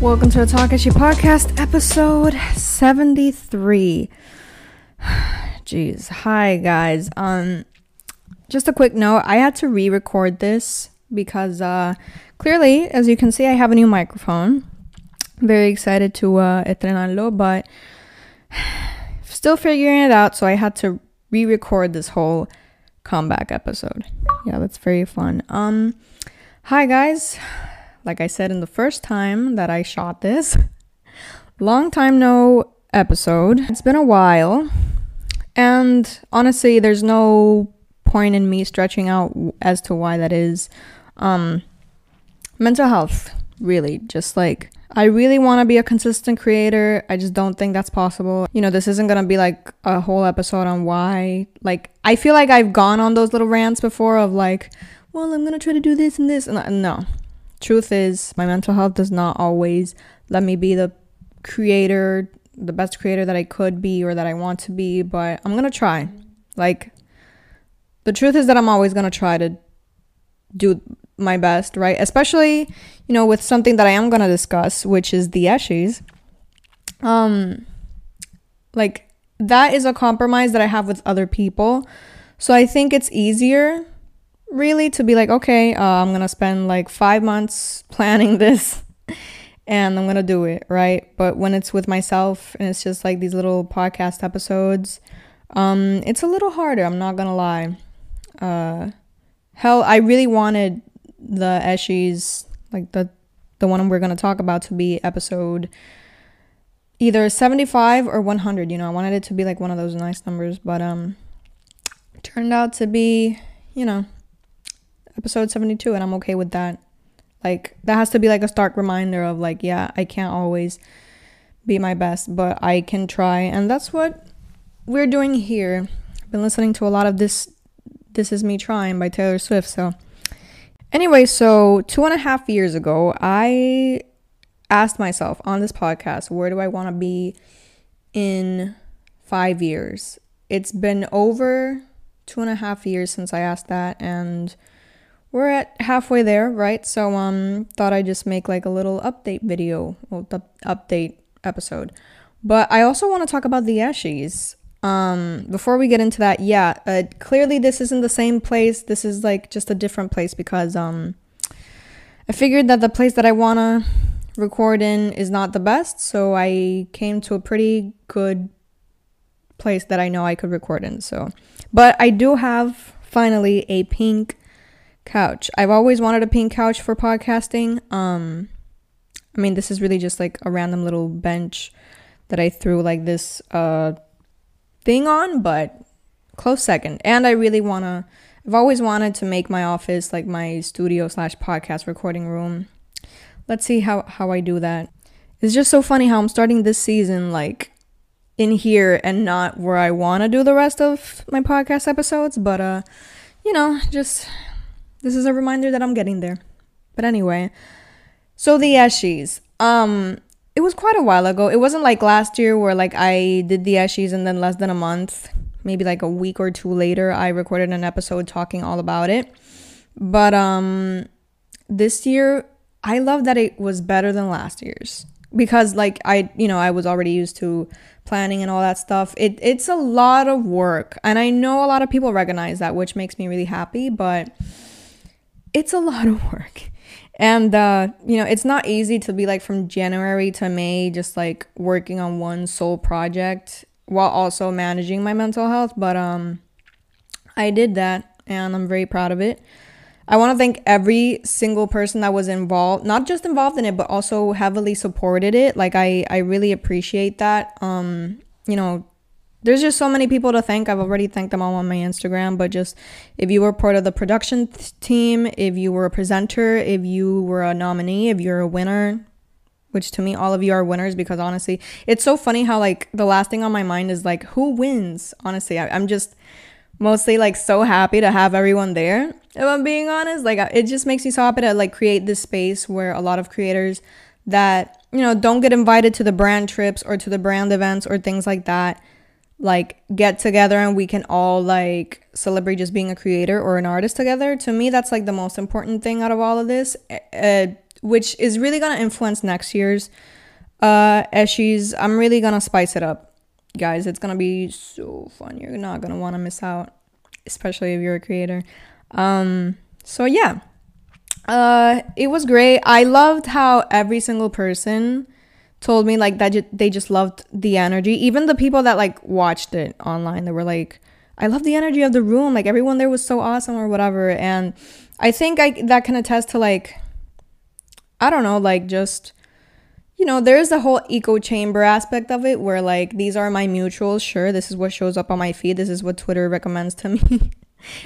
Welcome to the Talkeshi Podcast, episode 73. Jeez. Hi guys. Um just a quick note, I had to re-record this because uh clearly, as you can see, I have a new microphone. Very excited to uh estrenarlo, but still figuring it out, so I had to re-record this whole comeback episode. Yeah, that's very fun. Um hi guys. Like I said in the first time that I shot this, long time no episode. It's been a while. And honestly, there's no point in me stretching out as to why that is. Um mental health, really, just like I really want to be a consistent creator. I just don't think that's possible. You know, this isn't going to be like a whole episode on why. Like, I feel like I've gone on those little rants before of like, well, I'm to try to do this and this. And no. Truth is, my mental health does not always let me be the creator, the best creator that I could be or that I want to be, but I'm to try. Like, the truth is that I'm always to try to do my best, right? Especially, you know, with something that I am to discuss, which is the Eshies. Um like that is a compromise that I have with other people. So I think it's easier really to be like, okay, uh, I'm to spend like 5 months planning this and I'm to do it, right? But when it's with myself and it's just like these little podcast episodes, um it's a little harder, I'm not to lie. Uh hell, I really wanted the Eshies, like the the one we're gonna talk about, to be episode either 75 or 100. You know, I wanted it to be like one of those nice numbers, but um, turned out to be, you know, episode 72, and I'm okay with that. Like that has to be like a stark reminder of like, yeah, I can't always be my best, but I can try, and that's what we're doing here. I've been listening to a lot of this. This is me trying by Taylor Swift, so Anyway, so two and a half years ago, I asked myself on this podcast, where do I want to be in five years? It's been over two and a half years since I asked that, and we're at halfway there, right? So, um, thought I'd just make like a little update video, well, the update episode. But I also want to talk about the Eshies. Um, before we get into that, yeah, uh, clearly this isn't the same place. This is like just a different place because um, I figured that the place that I wanna record in is not the best, so I came to a pretty good place that I know I could record in. So, but I do have finally a pink couch. I've always wanted a pink couch for podcasting. Um, I mean, this is really just like a random little bench that I threw like this uh thing on, but close second. And I really want to, I've always wanted to make my office like my studio slash podcast recording room. Let's see how, how I do that. It's just so funny how I'm starting this season like in here and not where I want to do the rest of my podcast episodes. But, uh, you know, just this is a reminder that I'm getting there. But anyway, so the Eshies. Um, it was quite a while ago. It wasn't like last year where like I did the Eshies and then less than a month, maybe like a week or two later, I recorded an episode talking all about it. But um this year I love that it was better than last year's because like I you know I was already used to planning and all that stuff. It it's a lot of work and I know a lot of people recognize that which makes me really happy, but it's a lot of work. And uh, you know it's not easy to be like from january to may just like working on one sole project while also managing my mental health but um i did that and i'm very proud of it. I want to thank every single person that was involved not just involved in it but also heavily supported it. Like i i really appreciate that. Um you know there's just so many people to thank. I've already thanked them all on my Instagram, but just if you were part of the production team, if you were a presenter, if you were a nominee, if you're a winner, which to me all of you are winners because honestly, it's so funny how like the last thing on my mind is like who wins. Honestly, I, I'm just mostly like so happy to have everyone there. If I'm being honest, like it just makes me so happy to like create this space where a lot of creators that you know don't get invited to the brand trips or to the brand events or things like that like get together and we can all like celebrate just being a creator or an artist together to me that's like the most important thing out of all of this uh, which is really gonna influence next year's uh. I'm really gonna spice it up, guys. It's gonna be so fun. You're not gonna want to miss out, especially if you're a creator. Um, so yeah, uh, it was great. I loved how every single person told me like that they just loved the energy. Even the people that like watched it online, they were like, "I love the energy of the room. Like everyone there was so awesome or whatever." And I think I that can attest to like, I don't know, like just you know, there's the whole echo chamber aspect of it where like these are my mutuals. Sure, this is what shows up on my feed. This is what Twitter recommends to me.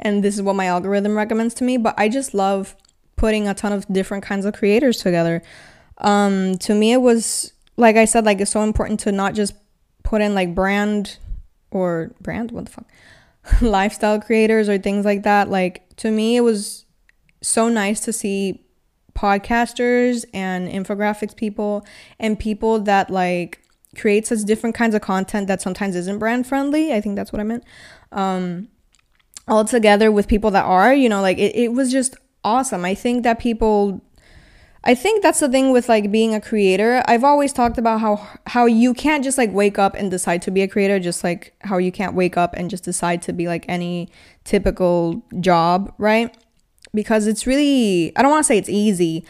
and this is what my algorithm recommends to me. But I just love putting a ton of different kinds of creators together. Um, to me, it was like I said, like it's so important to not just put in like brand or brand, what the fuck, lifestyle creators or things like that. Like to me, it was so nice to see podcasters and infographics people and people that like create such different kinds of content that sometimes isn't brand friendly. I think that's what I meant. Um, all together with people that are, you know, like it, it was just awesome. I think that people I think that's the thing with like being a creator. I've always talked about how how you can't just like wake up and decide to be a creator just like how you can't wake up and just decide to be like any typical job, right? Because it's really I don't want to say it's easy,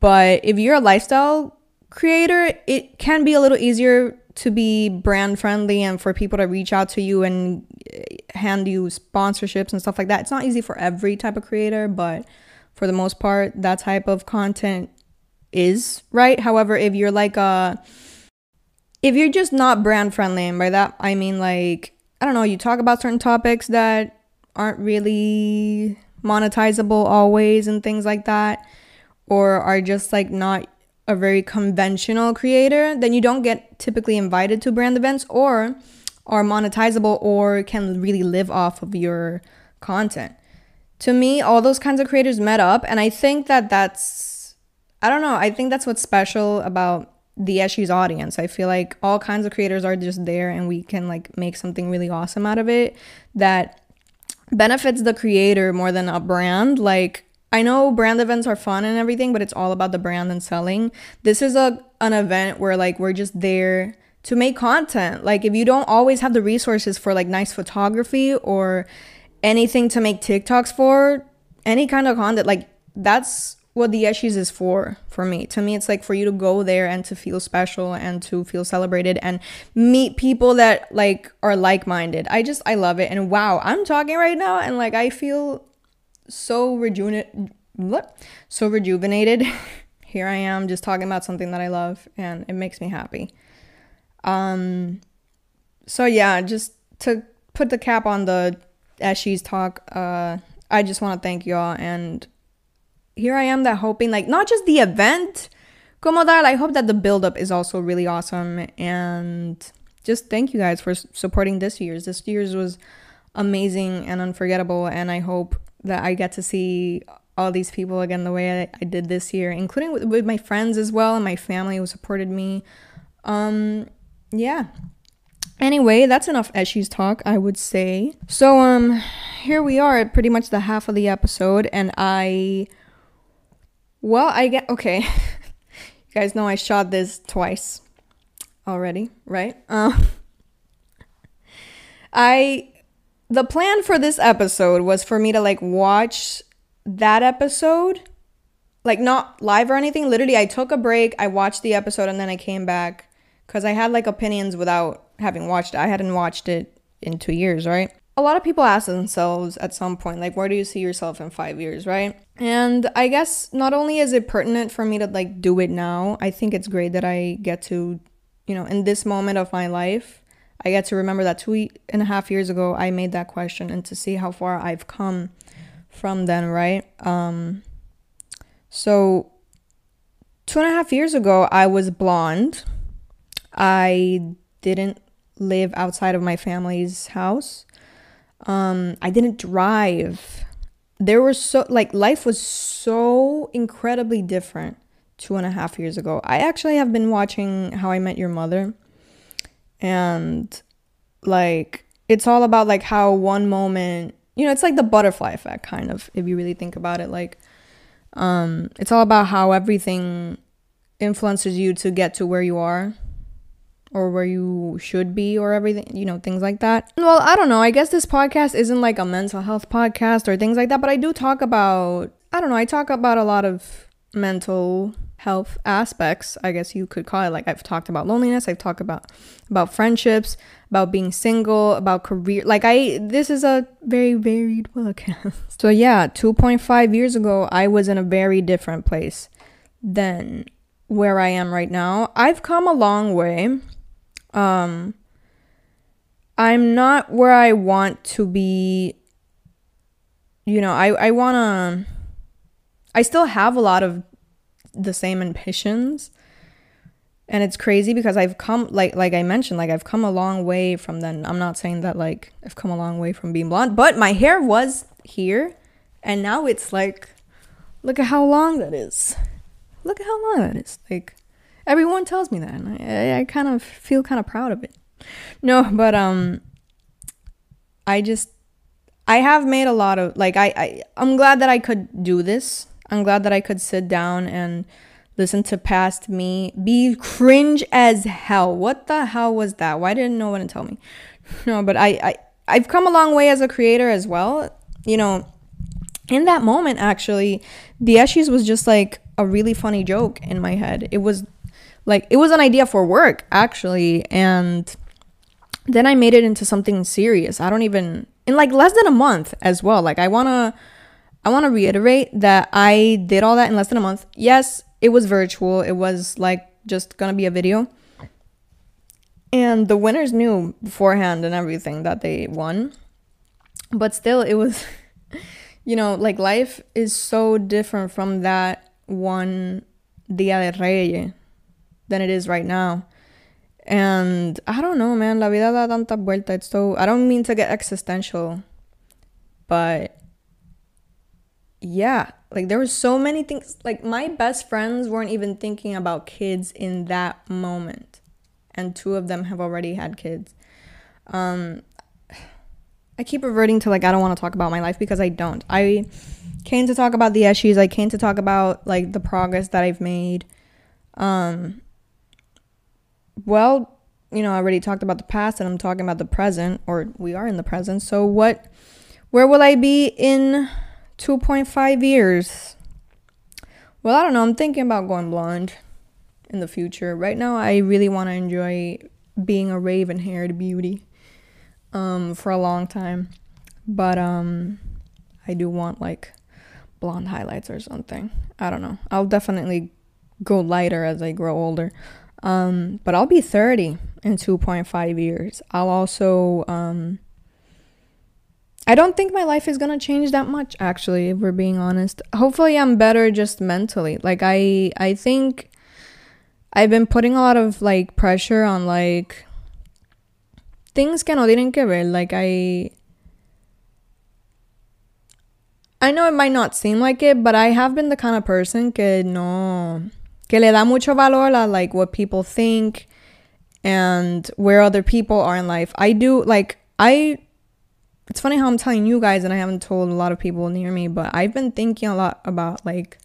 but if you're a lifestyle creator, it can be a little easier to be brand friendly and for people to reach out to you and eh, hand you sponsorships and stuff like that. It's not easy for every type of creator, but for the most part, that type of content is right. However, if you're like a if you're just not brand friendly, and by that I mean like I don't know, you talk about certain topics that aren't really monetizable always and things like that, or are just like not a very conventional creator, then you don't get typically invited to brand events or are monetizable or can really live off of your content. To me, all those kinds of creators met up, and I think that that's, I don't know, I think that's what's special about the Eshies audience. I feel like all kinds of creators are just there, and we can like make something really awesome out of it that benefits the creator more than a brand. Like, I know brand events are fun and everything, but it's all about the brand and selling. This is a an event where like we're just there to make content. Like if you don't always have the resources for like nice photography or anything to make TikToks for, any kind of content, like that's what the Eshies is for for me. To me, it's like for you to go there and to feel special and to feel celebrated and meet people that like are like-minded. I just I love it. And wow, I'm talking right now and like I feel so rejuvenated what so rejuvenated here i am just talking about something that i love and it makes me happy um so yeah just to put the cap on the Eshies talk uh i just want to thank y'all and here i am that hoping like not just the event como tal i hope that the build up is also really awesome and just thank you guys for supporting this year's this year's was amazing and unforgettable and i hope that I get to see all these people again the way I, I did this year, including with, with my friends as well and my family who supported me. Um, yeah. Anyway, that's enough Eshies talk, I would say. So, um, here we are at pretty much the half of the episode, and I, well, I get okay. you guys know I shot this twice already, right? Uh, I the plan for this episode was for me to like watch that episode like not live or anything literally i took a break i watched the episode and then i came back because i had like opinions without having watched it i hadn't watched it in two years right a lot of people ask themselves at some point like where do you see yourself in five years right and i guess not only is it pertinent for me to like do it now i think it's great that i get to you know in this moment of my life I get to remember that two and a half years ago I made that question and to see how far I've come from then, right? Um, so two and a half years ago I was blonde. I didn't live outside of my family's house. Um, I didn't drive. There was so like life was so incredibly different two and a half years ago. I actually have been watching How I Met Your Mother and like it's all about like how one moment you know it's like the butterfly effect kind of if you really think about it like Um, it's all about how everything influences you to get to where you are or where you should be or everything, you know, things like that. Well, I don't know. I guess this podcast isn't like a mental health podcast or things like that, but I do talk about, I don't know, I talk about a lot of mental health aspects, I guess you could call it. Like I've talked about loneliness, I've talked about about friendships, about being single, about career. Like I this is a very varied podcast. So yeah, 2.5 years ago, I was in a very different place than where I am right now. I've come a long way. Um I'm not where I want to be. You know, I I want to I still have a lot of the same ambitions. And it's crazy because I've come like like I mentioned, like I've come a long way from then. I'm not saying that like I've come a long way from being blonde, but my hair was here and now it's like look at how long that is. Look at how long that is. Like everyone tells me that and I, I kind of feel kind of proud of it. No, but um I just I have made a lot of like I, I I'm glad that I could do this I'm glad that I could sit down and listen to past me be cringe as hell. What the hell was that? Why didn't no one tell me? No, but I, I I've come a long way as a creator as well. You know, in that moment actually, the Eshies was just like a really funny joke in my head. It was like it was an idea for work actually and then I made it into something serious. I don't even in like less than a month as well. Like I want to I want to reiterate that I did all that in less than a month. Yes, it was virtual. It was like just to be a video. And the winners knew beforehand and everything that they won. But still, it was, you know, like life is so different from that one Dia de Reyes than it is right now. And I don't know, man. La vida da tanta vuelta. It's so, I don't mean to get existential, but yeah, like there were so many things. Like my best friends weren't even thinking about kids in that moment, and two of them have already had kids. Um, I keep reverting to like I don't want to talk about my life because I don't. I came to talk about the Eshies. I came to talk about like the progress that I've made. Um, well, you know, I already talked about the past and I'm talking about the present, or we are in the present. So, what, where will I be in 2.5 years. Well, I don't know. I'm thinking about going blonde in the future. Right now, I really want to enjoy being a raven haired beauty um, for a long time. But um, I do want like blonde highlights or something. I don't know. I'll definitely go lighter as I grow older. Um, but I'll be 30 in 2.5 years. I'll also um, I don't think my life is gonna change that much actually, if we're being honest. Hopefully I'm better just mentally. Like I I think I've been putting a lot of like pressure on like things que no tienen que ver. Like I I know it might not seem like it, but I have been the kind of person que no que le da mucho valor a like what people think and where other people are in life. I do like I it's funny how I'm telling you guys and I haven't told a lot of people near me, but I've been thinking a lot about like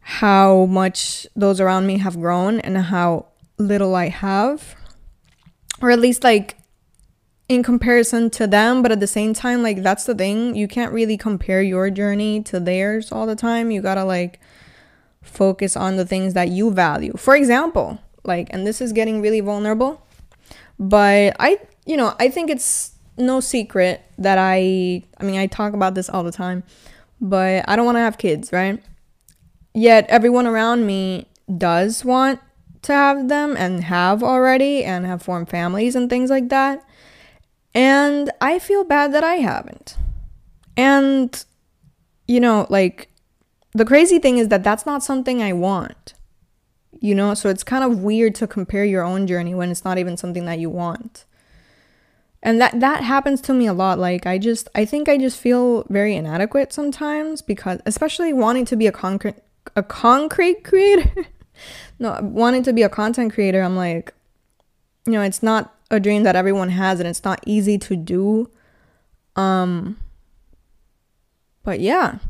how much those around me have grown and how little I have. Or at least like in comparison to them, but at the same time, like that's the thing. You can't really compare your journey to theirs all the time. You gotta like focus on the things that you value. For example, like, and this is getting really vulnerable, but I, you know, I think it's no secret that I I mean I talk about this all the time, but I don't want to have kids, right? Yet everyone around me does want to have them and have already and have formed families and things like that. And I feel bad that I haven't. And you know, like the crazy thing is that that's not something I want. You know, so it's kind of weird to compare your own journey when it's not even something that you want. And that that happens to me a lot. Like i just i think i just feel very inadequate sometimes because especially wanting to be a concrete a concrete creator. No wanting to be a content creator i'm like you know it's not a dream that everyone has and it's not easy to do. Um but yeah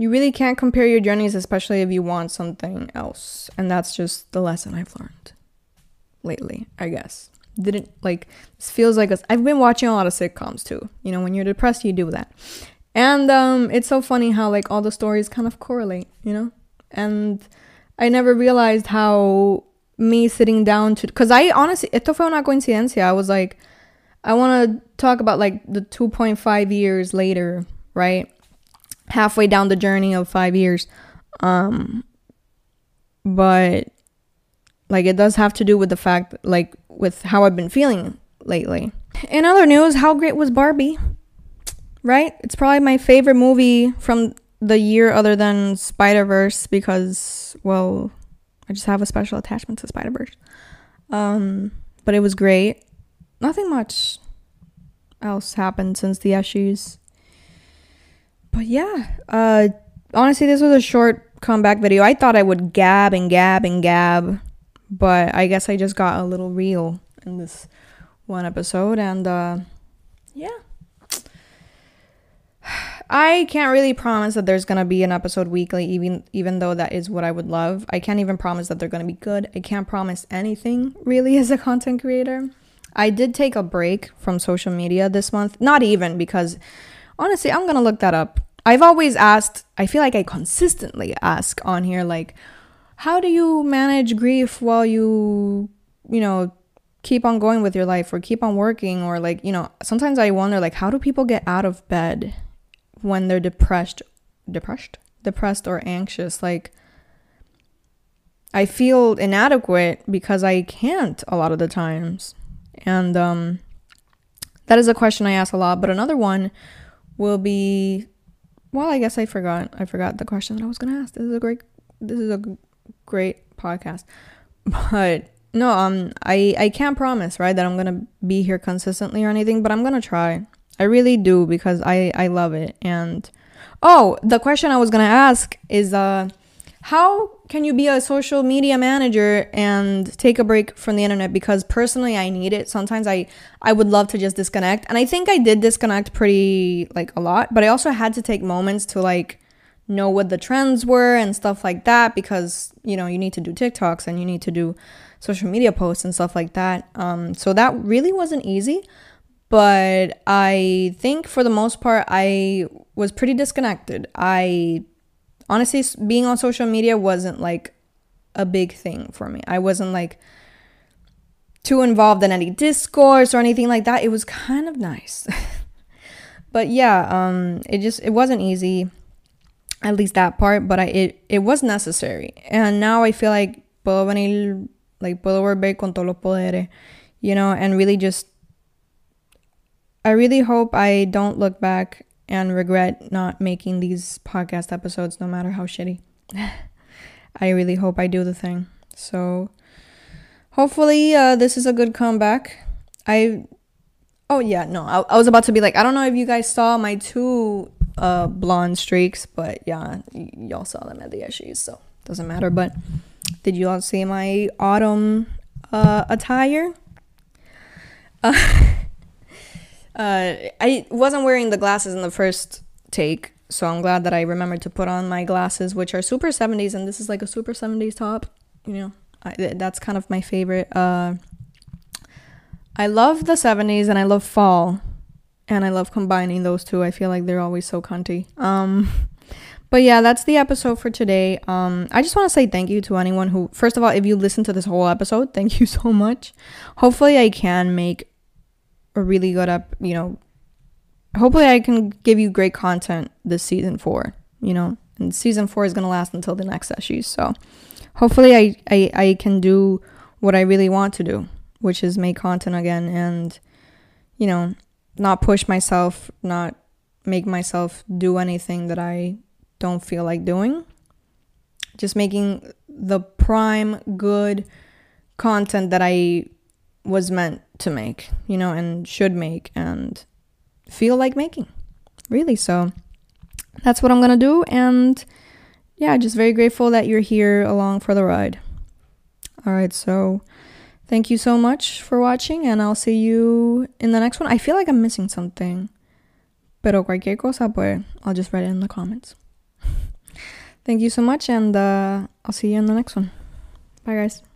you really can't compare your journeys, especially if you want something else. And that's just the lesson I've learned lately, I guess. Didn't like this feels like i I've been watching a lot of sitcoms too. You know, when you're depressed, you do that. And um, it's so funny how like all the stories kind of correlate, you know? And I never realized how me sitting down to because I honestly esto fue una coincidencia. I was like, I want to talk about like the 2.5 years later, right? Halfway down the journey of five years. Um, but like it does have to do with the fact, like, with how I've been feeling lately. In other news, how great was Barbie? Right? It's probably my favorite movie from the year other than Spider Verse because, well, I just have a special attachment to Spider Verse. Um, but it was great. Nothing much else happened since the Eshies. But yeah, uh, honestly, this was a short comeback video. I thought I would gab and gab and gab, but I guess I just got a little real in this one episode, and uh, yeah. I can't really promise that there's gonna be an episode weekly, even even though that is what I would love. I can't even promise that they're gonna be good. I can't promise anything really as a content creator. I did take a break from social media this month. Not even because honestly, I'm gonna look that up. I've always asked, I feel like I consistently ask on here, like, how do you manage grief while you, you know, keep on going with your life or keep on working? Or, like, you know, sometimes I wonder, like, how do people get out of bed when they're depressed depressed depressed or anxious like i feel inadequate because i can't a lot of the times and um that is a question i ask a lot but another one will be well i guess i forgot i forgot the question that i was going to ask. This is a great this is a great podcast. But no um i i can't promise right that i'm going to be here consistently or anything but i'm going to try. I really do because I I love it. And oh, the question I was gonna ask is uh, how can you be a social media manager and take a break from the internet? Because personally, I need it. Sometimes I I would love to just disconnect, and I think I did disconnect pretty like a lot. But I also had to take moments to like know what the trends were and stuff like that because you know you need to do TikToks and you need to do social media posts and stuff like that. Um, so that really wasn't easy but I think for the most part, I was pretty disconnected. I honestly, being on social media wasn't like a big thing for me. I wasn't like too involved in any discourse or anything like that. It was kind of nice. but yeah, um, it just it wasn't easy, at least that part. But I it it was necessary, and now I feel like puedo venir, like puedo volver con todos los poderes, you know, and really just I really hope I don't look back and regret not making these podcast episodes, no matter how shitty. I really hope I do the thing. So, hopefully, uh, this is a good comeback. I, oh yeah, no, I, I was about to be like, I don't know if you guys saw my two uh, blonde streaks, but yeah, y- y'all saw them at the Eshies, so doesn't matter. But did you all see my autumn uh, attire? Uh, Uh, I wasn't wearing the glasses in the first take, so I'm glad that I remembered to put on my glasses, which are super 70s, and this is like a super 70s top. You know, I, that's kind of my favorite. Uh, I love the 70s and I love fall, and I love combining those two. I feel like they're always so cunty. Um, but yeah, that's the episode for today. Um, I just want to say thank you to anyone who, first of all, if you listen to this whole episode, thank you so much. Hopefully, I can make a really good up, you know, hopefully I can give you great content this season four, you know, and season four is going to last until the next issue. So hopefully I, I, I can do what I really want to do, which is make content again and, you know, not push myself, not make myself do anything that I don't feel like doing. Just making the prime good content that I was meant to make, you know, and should make and feel like making. Really. So that's what I'm going to do. And yeah, just very grateful that you're here along for the ride. All right. So thank you so much for watching, and I'll see you in the next one. I feel like I'm missing something. Pero cualquier cosa, pues I'll just write it in the comments. Thank you so much, and uh, I'll see you in the next one. Bye, guys.